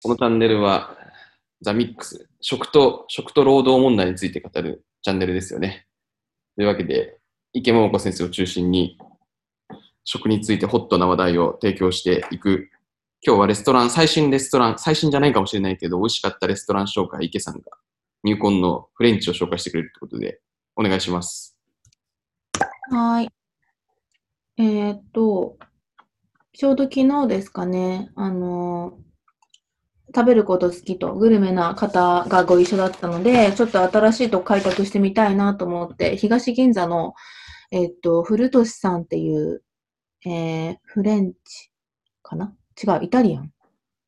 このチャンネルは、ザ・ミックス、食と、食と労働問題について語るチャンネルですよね。というわけで、池桃子先生を中心に、食についてホットな話題を提供していく。今日はレストラン、最新レストラン、最新じゃないかもしれないけど、美味しかったレストラン紹介、池さんが入魂のフレンチを紹介してくれるということで、お願いします。はい。えーっと、ちょうど昨日ですかね、あの、食べること好きとグルメな方がご一緒だったので、ちょっと新しいとこ開拓してみたいなと思って、東銀座の、えーっと、古俊さんっていう、えーフレンチかな？違う、イタリアン。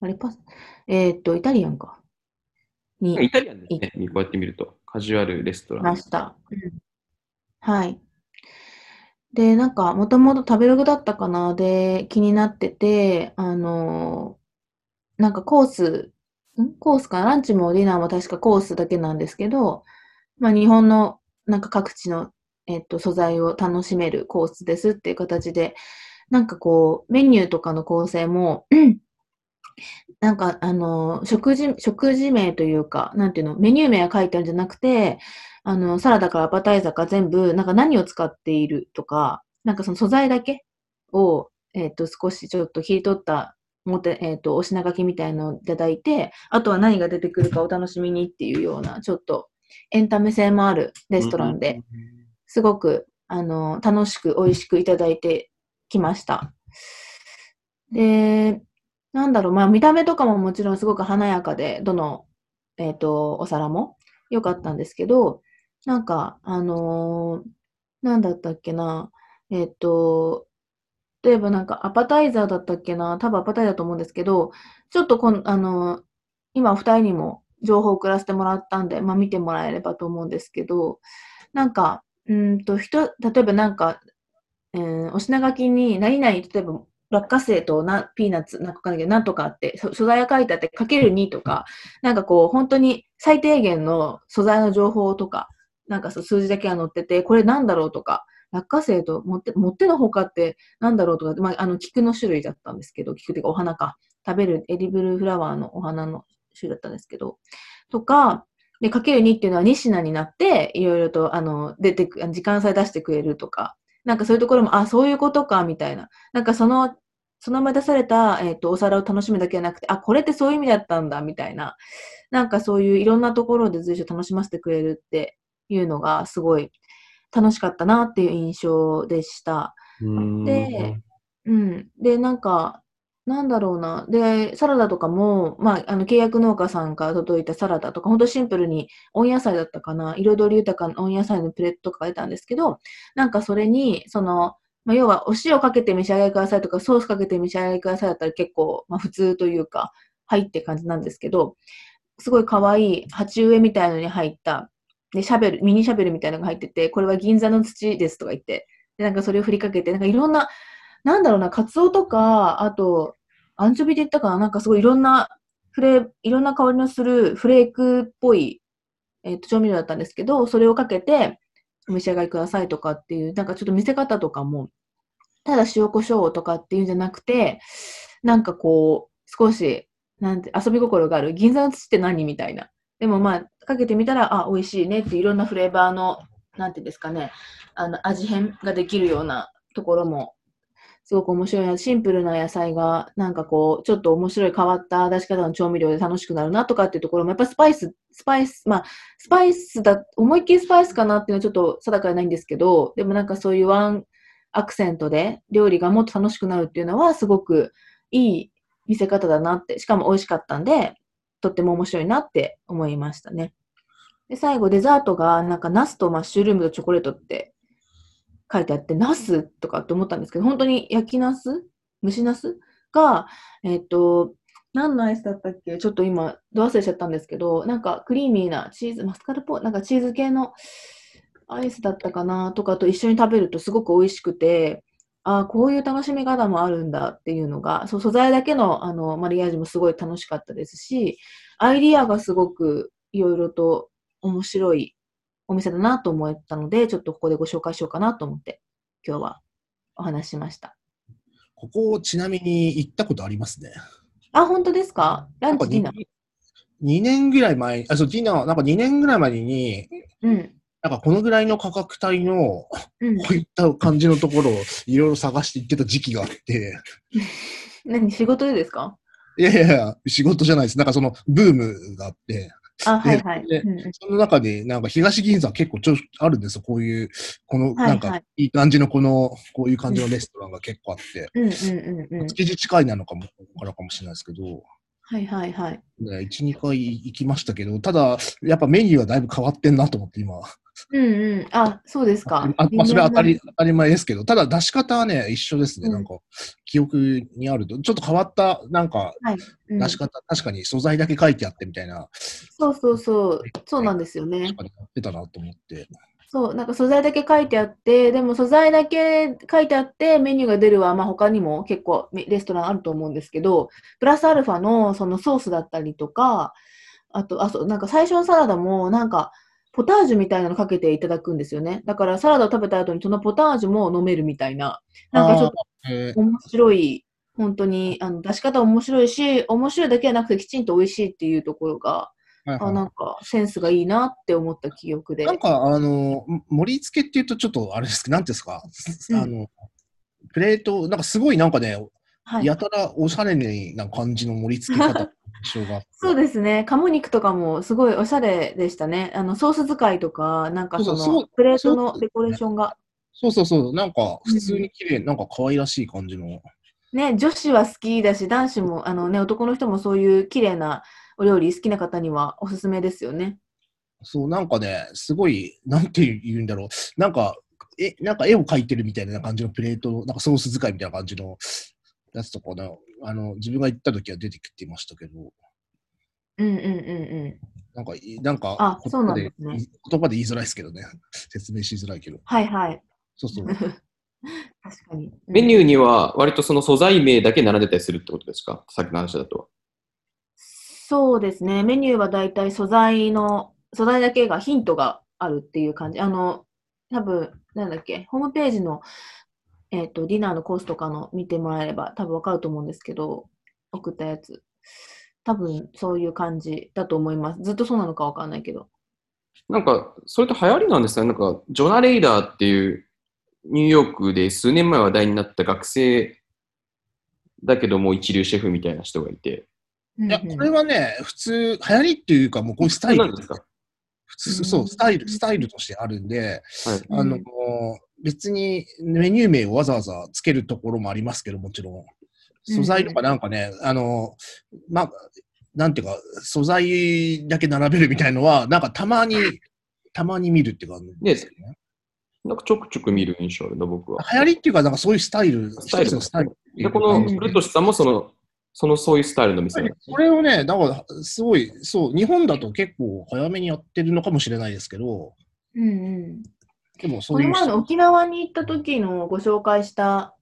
あれパス、えーっと、イタリアンか。にイタリアンですね。こうやって見ると。カジュアルレストラン。ました。うんはい。で、なんか、もともと食べログだったかな？で気になってて、あのーなんかコース、ん？コースかランチもディナーも確かコースだけなんですけど、まあ日本のなんか各地の、えっと、素材を楽しめるコースですっていう形で、なんかこう、メニューとかの構成も、なんか、あの、食事、食事名というか、なんていうの、メニュー名が書いてあるんじゃなくて、あの、サラダからアパタイザーか全部、なんか何を使っているとか、なんかその素材だけを、えっと、少しちょっと切り取った、もて、えっと、お品書きみたいのをいただいて、あとは何が出てくるかお楽しみにっていうような、ちょっとエンタメ性もあるレストランで、すごく、あの、楽しく美味しくいただいてきました。で、なんだろう、まあ見た目とかももちろんすごく華やかで、どの、えっと、お皿も良かったんですけど、なんか、あのーなんだったっけな、えっと、例えばなんかアパタイザーだったっけな、多分アパタイザーだと思うんですけど、ちょっとこん、あの今お二人にも情報を送らせてもらったんで、まあ見てもらえればと思うんですけど、なんか、うんと、人、例えばなんか、えーお品書きに何々、例えば落花生とピーナッツ、なんかかな、んとかって、素材が書いてあって、かける2とか、なんかこう、本当に最低限の素材の情報とか、なんかそう数字だけが載ってて、これなんだろうとか、落花生ともって、もってのほかってなんだろうとか、まあ、あの、菊の種類だったんですけど、菊っていうかお花か。食べるエディブルフラワーのお花の種類だったんですけど、とか、で、かける2っていうのは2品になって、いろいろと、あの、出てく、時間差で出してくれるとか、なんかそういうところも、あ、そういうことか、みたいな。なんかその、そのまま出された、えっ、と、お皿を楽しむだけじゃなくて、あ、これってそういう意味だったんだ、みたいな。なんかそういういろんなところで随所楽しませてくれるっていうのが、すごい楽しかったなっていう印象でした。で、うん。で、なんか、なんだろうな。で、サラダとかも、まあ、あの、契約農家さんから届いたサラダとか、ほんとシンプルに温野菜だったかな。彩り豊かな温野菜のプレートとかが出たんですけど、なんかそれに、その、まあ、要は、お塩かけて召し上がりくださいとか、ソースかけて召し上がりくださいだったら結構、まあ、普通というか、はいって感じなんですけど、すごい可愛い鉢植えみたいのに入った、で、シャベル、ミニシャベルみたいなのが入ってて、これは銀座の土ですとか言って、で、なんかそれを振りかけて、なんかいろんな、なんだろうな、カツオとか、あと、アンチョビで言ったかななんかすごいいろんなフレ、いろんな香りのするフレークっぽい、えっと、調味料だったんですけど、それをかけてお召し上がりくださいとかっていう、なんかちょっと見せ方とかも、ただ塩コショウとかっていうんじゃなくて、なんかこう、少し、なんて、遊び心がある。銀座の土って何みたいな。でもまあ、かけてみたら、あ、美味しいねっていろんなフレーバーの、なんていうんですかね、あの、味変ができるようなところもすごく面白いな。シンプルな野菜が、なんかこう、ちょっと面白い変わった出し方の調味料で楽しくなるなとかっていうところも、やっぱスパイス、スパイス、まあ、スパイスだ、思いっきりスパイスかなっていうのはちょっと定かじゃないんですけど、でもなんかそういうワンアクセントで料理がもっと楽しくなるっていうのは、すごくいい見せ方だなって、しかも美味しかったんで、とっても面白いなって思いましたね。で、最後デザートが、なんかナスとマッシュルームとチョコレートって書いてあって、ナスとかって思ったんですけど、本当に焼きナス？蒸しナス？が、えっ、と、何のアイスだったっけ？ちょっと今、ど忘れちゃったんですけど、なんかクリーミーなチーズ、マスカルポ？ー、なんかチーズ系のアイスだったかな？とかと一緒に食べるとすごく美味しくて、ああ、こういう楽しみ方もあるんだっていうのが、そう素材だけのあのマリアージュもすごい楽しかったですし、アイディアがすごくいろいろと面白いお店だなと思ったので、ちょっとここでご紹介しようかなと思って、今日はお話ししました。ここ、ちなみに行ったことありますね。あ、本当ですか？ランチディナー？2年ぐらい前、あ、そう、ディナー、なんか2年ぐらい前に、うん。なんかこのぐらいの価格帯の、うん。こういった感じのところをいろいろ探して行ってた時期があって、何仕事でですか？いやいやいや、仕事じゃないです。なんかそのブームがあって、あ、はいはい。でうんうんその中で、なんか東銀座結構ちょあるんですよ。こういう、この、なんか、いい感じのこの、こういう感じのレストランが結構あって、うんうんうんうん。築地近いなのかも、からかもしれないですけど、はいはいはい。ね、1、2回行きましたけど、ただ、やっぱメニューはだいぶ変わってんなと思って、今。うんうん。あ、そうですか。あまあ、それは当た微り当たり前ですけど、ただ出し方はね、一緒ですね。うんなんか、記憶にあると、ちょっと変わった、なんか、はいうん出し方、確かに素材だけ書いてあってみたいな、そうそうそう。そうなんですよねやってたなと思って。そう、なんか素材だけ書いてあって、でも素材だけ書いてあって、メニューが出るは、まあ他にも結構メレストランあると思うんですけど、プラスアルファのそのソースだったりとか、あと、あ、そう、なんか最初のサラダも、なんか、ポタージュみたいなのかけていただくんですよね。だからサラダを食べた後にそのポタージュも飲めるみたいな、なんかちょっとえー面白い、本当に、あの、出し方面白いし、面白いだけじゃなくてきちんと美味しいっていうところが、はいはい。あ、なんかセンスがいいなって思った記憶で。なんか、あの、盛り付けっていうとちょっとあれですけど、なんていうんですか、うん。あの、プレート、なんかすごいなんかね、はい。やたらおしゃれな感じの盛り付け方。そうですね。鴨肉とかもすごいおしゃれでしたね。あの、ソース使いとか、なんかその、プレートのデコレーションが。そうそうそう、なんか普通に綺麗、なんか可愛らしい感じの。ね、女子は好きだし、男子も、あのね、男の人もそういう綺麗なお料理好きな方にはおすすめですよね。そう、なんかね、すごい、なんて言うんだろう。なんか、え、なんか絵を描いてるみたいな感じのプレート、なんかソース使いみたいな感じのやつとかね、あの、自分が行った時は出てきてましたけど、うんうんうんうん。なんかい、なんか、あそうなんでですね言葉で言いづらいですけどね。説明しづらいけど。はいはい。そうそう。確かに。メニューーには割とその素材名だけ並んでたりするってことですか？さっきの話だと。そうですね。メニューはだいたい素材の、素材だけがヒントがあるっていう感じ。あの、多分なんだっけ、ホームページの、えっ、と、ディナーのコースとかの見てもらえれば多分わかると思うんですけど、送ったやつ。多分そういう感じだと思います。ずっとそうなのかわかんないけど。なんか、それと流行りなんですよね。なんか、ジョナ・レイダーっていうニューヨークで数年前話題になった学生だけども一流シェフみたいな人がいて。いや、これはね、普通、流行りっていうか、もうこういうスタイルなんですか？普通、そう、スタイル、スタイルとしてあるんで、はい。あのうん、別にメニュー名をわざわざつけるところもありますけど、もちろん。素材とかなんかね、あの、まあ、なんていうか、素材だけ並べるみたいのは、なんかたまに、たまに見るっていうか、ですよね。なんかちょくちょく見る印象あるな、僕は。流行りっていうか、なんかそういうスタイル、スタイル一つのスタイルで、うこかの、古俊さんもその、そのそういうスタイルの店なんですねこれをね、だから、すごい、そう、日本だと結構早めにやってるのかもしれないですけど、うんうん。でもそういうこの前の沖縄に行った時のご紹介した、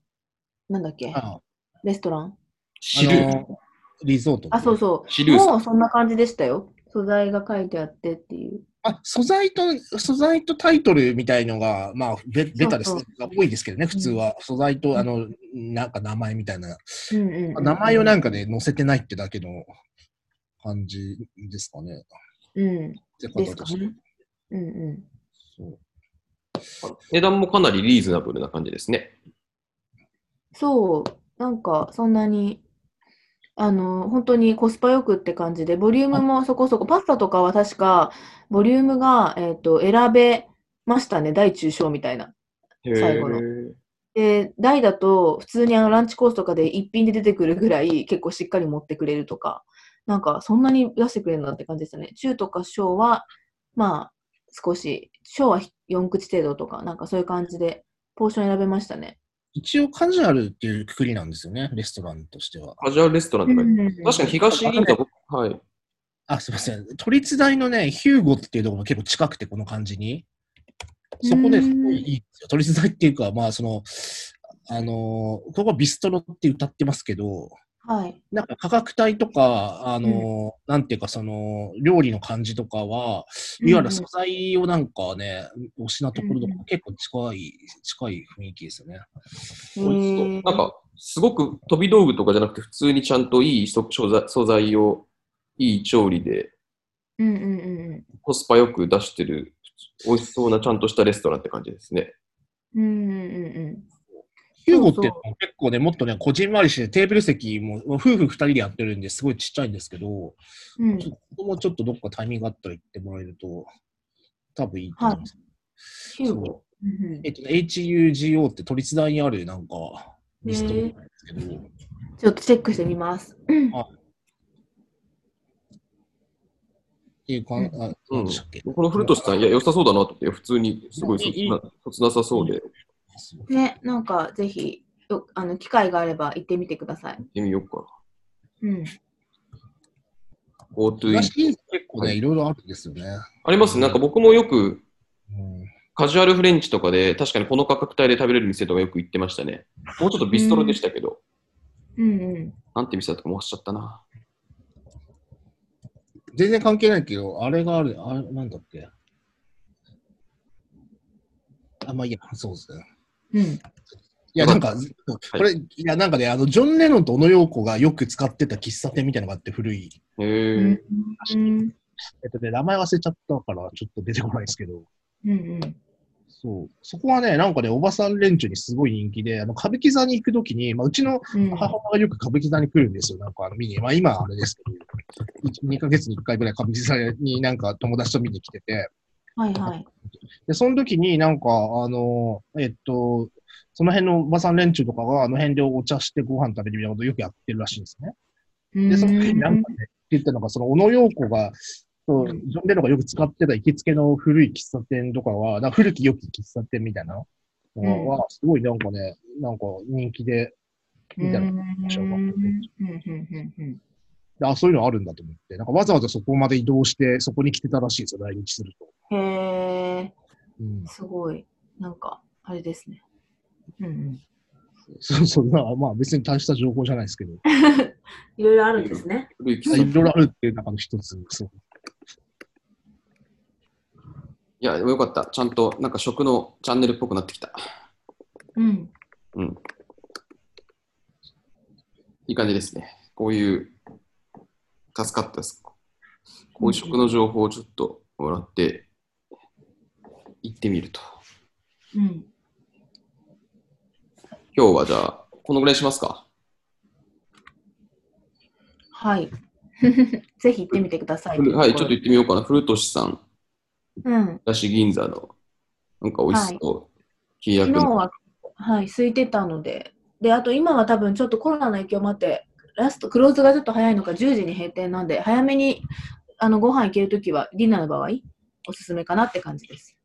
なんだっけ、あレストラン？知る。あのリゾート。あ、そうそう。シルーもうそんな感じでしたよ。素材が書いてあってっていう。あ、素材と、素材とタイトルみたいのが、まあ、ベベタです。が多いですけどね、普通は。素材と、あの、なんか名前みたいな。うんうん名前をなんかね、載せてないってだけの感じですかね。うん。って方ですかとしてね。うんうそう値段もかなりリーズナブルな感じですね。ん。そう。なんか、そんなに、あの、本当にコスパよくって感じで、ボリュームもそこそこ、パスタとかは確か、ボリュームが、えっと、選べましたね。大中小みたいな。最後ので、大だと、普通にあのランチコースとかで一品で出てくるぐらい結構しっかり持ってくれるとか、なんかそんなに出してくれるんだって感じでしたね。中とか小は、まあ、少し、小は4口程度とか、なんかそういう感じで、ポーション選べましたね。一応カジュアルっていうくくりなんですよね、レストランとしては。カジュアルレストランとか、確かに東銀座、僕はい。あ、すみません。都立大のね、ヒューゴっていうところも結構近くて、この感じに。そこですごいいいですよ。都立大っていうか、まあ、その、あのーここはビストロって歌ってますけど、はい。なんか価格帯とか、あの、なんていうかその、料理の感じとかは、いわゆる素材をなんかね、推しなところとかうん結構近い、近い雰囲気ですよね。へ美味しそうーなんか、すごく飛び道具とかじゃなくて、普通にちゃんといい素素材素材を、いい調理で、うんうんうんコスパよく出してる、美味しそうなちゃんとしたレストランって感じですね。うん。うんうんうんヒューゴって結構ね、もっとね、こじんまりしてテーブル席も夫婦二人でやってるんです。ごいちっちゃいんですけど、うん。うんちょここもちょっとどっかタイミングがあったら行ってもらえると、多分いいと思います。ヒューゴ。うん。う。んえっとね、HUGO って都立大にあるなんかリストなんですけど、ちょっとチェックしてみます。っていうか、あ、うん何でしたっけ、この古俊さん、いや、良さそうだなと思って、普通にすごいそいいつなそつなさそうで、行ね、なんかぜひ、よあの機会があれば行ってみてください。ってみようかうん。な。GoTo 結構ね、いろいろあるんですよね。ありますね。なんか僕もよくうんカジュアルフレンチとかで、確かにこの価格帯で食べれる店とかよく行ってましたね。もうちょっとビストロでしたけど、うんうん。なんて店だったかもう忘れちゃったな。全然関係ないけど、あれがある、あれ、なんだっけ。あ、まあいいや、そうですね。うん。いや、なんか、これ、いや、なんかね、あの、ジョン・レノンと小野洋子がよく使ってた喫茶店みたいなのがあって、古い。へうえん。うんえっとね、名前忘れちゃったから、ちょっと出てこないですけど、うん。そう。そこはね、なんかね、おばさん連中にすごい人気で、あの、歌舞伎座に行くときに、まあ、うちのうん。母親がよく歌舞伎座に来るんですよ。なんかあの見に、まあ今はあれですけど、2ヶ月に1回ぐらい歌舞伎座になんか友達と見に来てて、はいはい。で、その時になんか、あの、えっと、その辺のおばさん連中とかがあの辺でお茶してご飯食べるみたいなことをよくやってるらしいんですね。で、その時になんかね、って言ったのが、その小野洋子が、そううん。ジョン・レノンがよく使ってた行きつけの古い喫茶店とかは、なんか古き良き喫茶店みたいなのは、すごいなんかね、なんか人気で、みたいな。うん。小学校うんうんうんうん。であ、そういうのあるんだと思って、なんかわざわざそこまで移動して、そこに来てたらしいですよ、来日すると。へえ、うん、すごい。なんか、あれですね。うんうん。そうそう、まあまあ別に大した情報じゃないですけど、いろいろあるんですね。古いろいろあるっていう中の一つ、そう。いや、よかった。ちゃんと、なんか食のチャンネルっぽくなってきた。うん。うん。いい感じですね。こういう、助かったです。こういう食の情報をちょっともらって、行ってみると。うん。今日はじゃあ、このぐらいにしますか？はい。ぜひ行ってみてください。はい、ちょっと行ってみようかな。古俊さん、うん。だし銀座の、なんか美味しそう。契約の。昨日は、はい、空いてたので、で、あと今は多分ちょっとコロナの影響もあって、ラスト、クローズがちょっと早いのか、10時に閉店なんで、早めにあのご飯行けるときは、ディナーの場合、おすすめかなって感じです。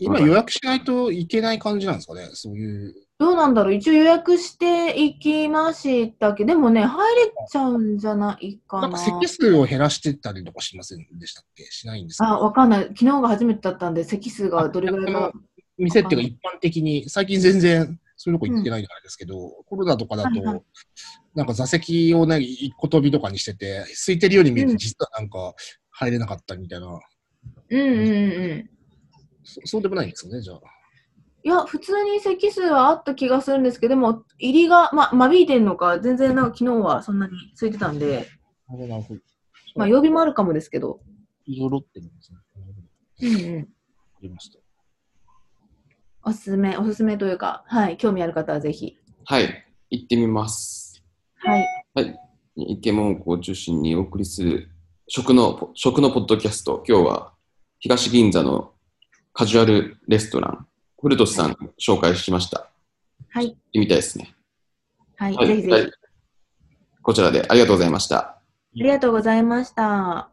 今予約しないといけない感じなんですかね、そういう。どうなんだろう？一応予約していきましたけど、でもね、入れちゃうんじゃないかな。なんか席数を減らしてたりとかしませんでしたっけ？しないんですか？あ、わかんない。昨日が初めてだったんで、席数がどれぐらいか。店っていうか一般的に、最近全然そういうとこ行ってないんですけど、コロナとかだと、はいはいなんか座席をね、一個飛びとかにしてて、空いてるように見えて、うん実はなんか入れなかったみたいな、うんうんうんうん。そそうでもないんですよね、じゃあ。いや、普通に席数はあった気がするんですけど、でも、入りが、ま、間引いてんのか、全然なんか昨日はそんなに空いてたんで。まあ、曜日もあるかもですけど。いろいろってるんですね。うんうん。わかりました。おすすめ、おすすめというか、はい、興味ある方はぜひ。はい、行ってみます。はい。はい。イケモンを中心にお送りする食の、食のポッドキャスト。今日は東銀座のカジュアルレストラン、古俊さん紹介しました。はい。行ってみたいですね。はい。はいぜひぜひ。はいこちらでありがとうございました。ありがとうございました。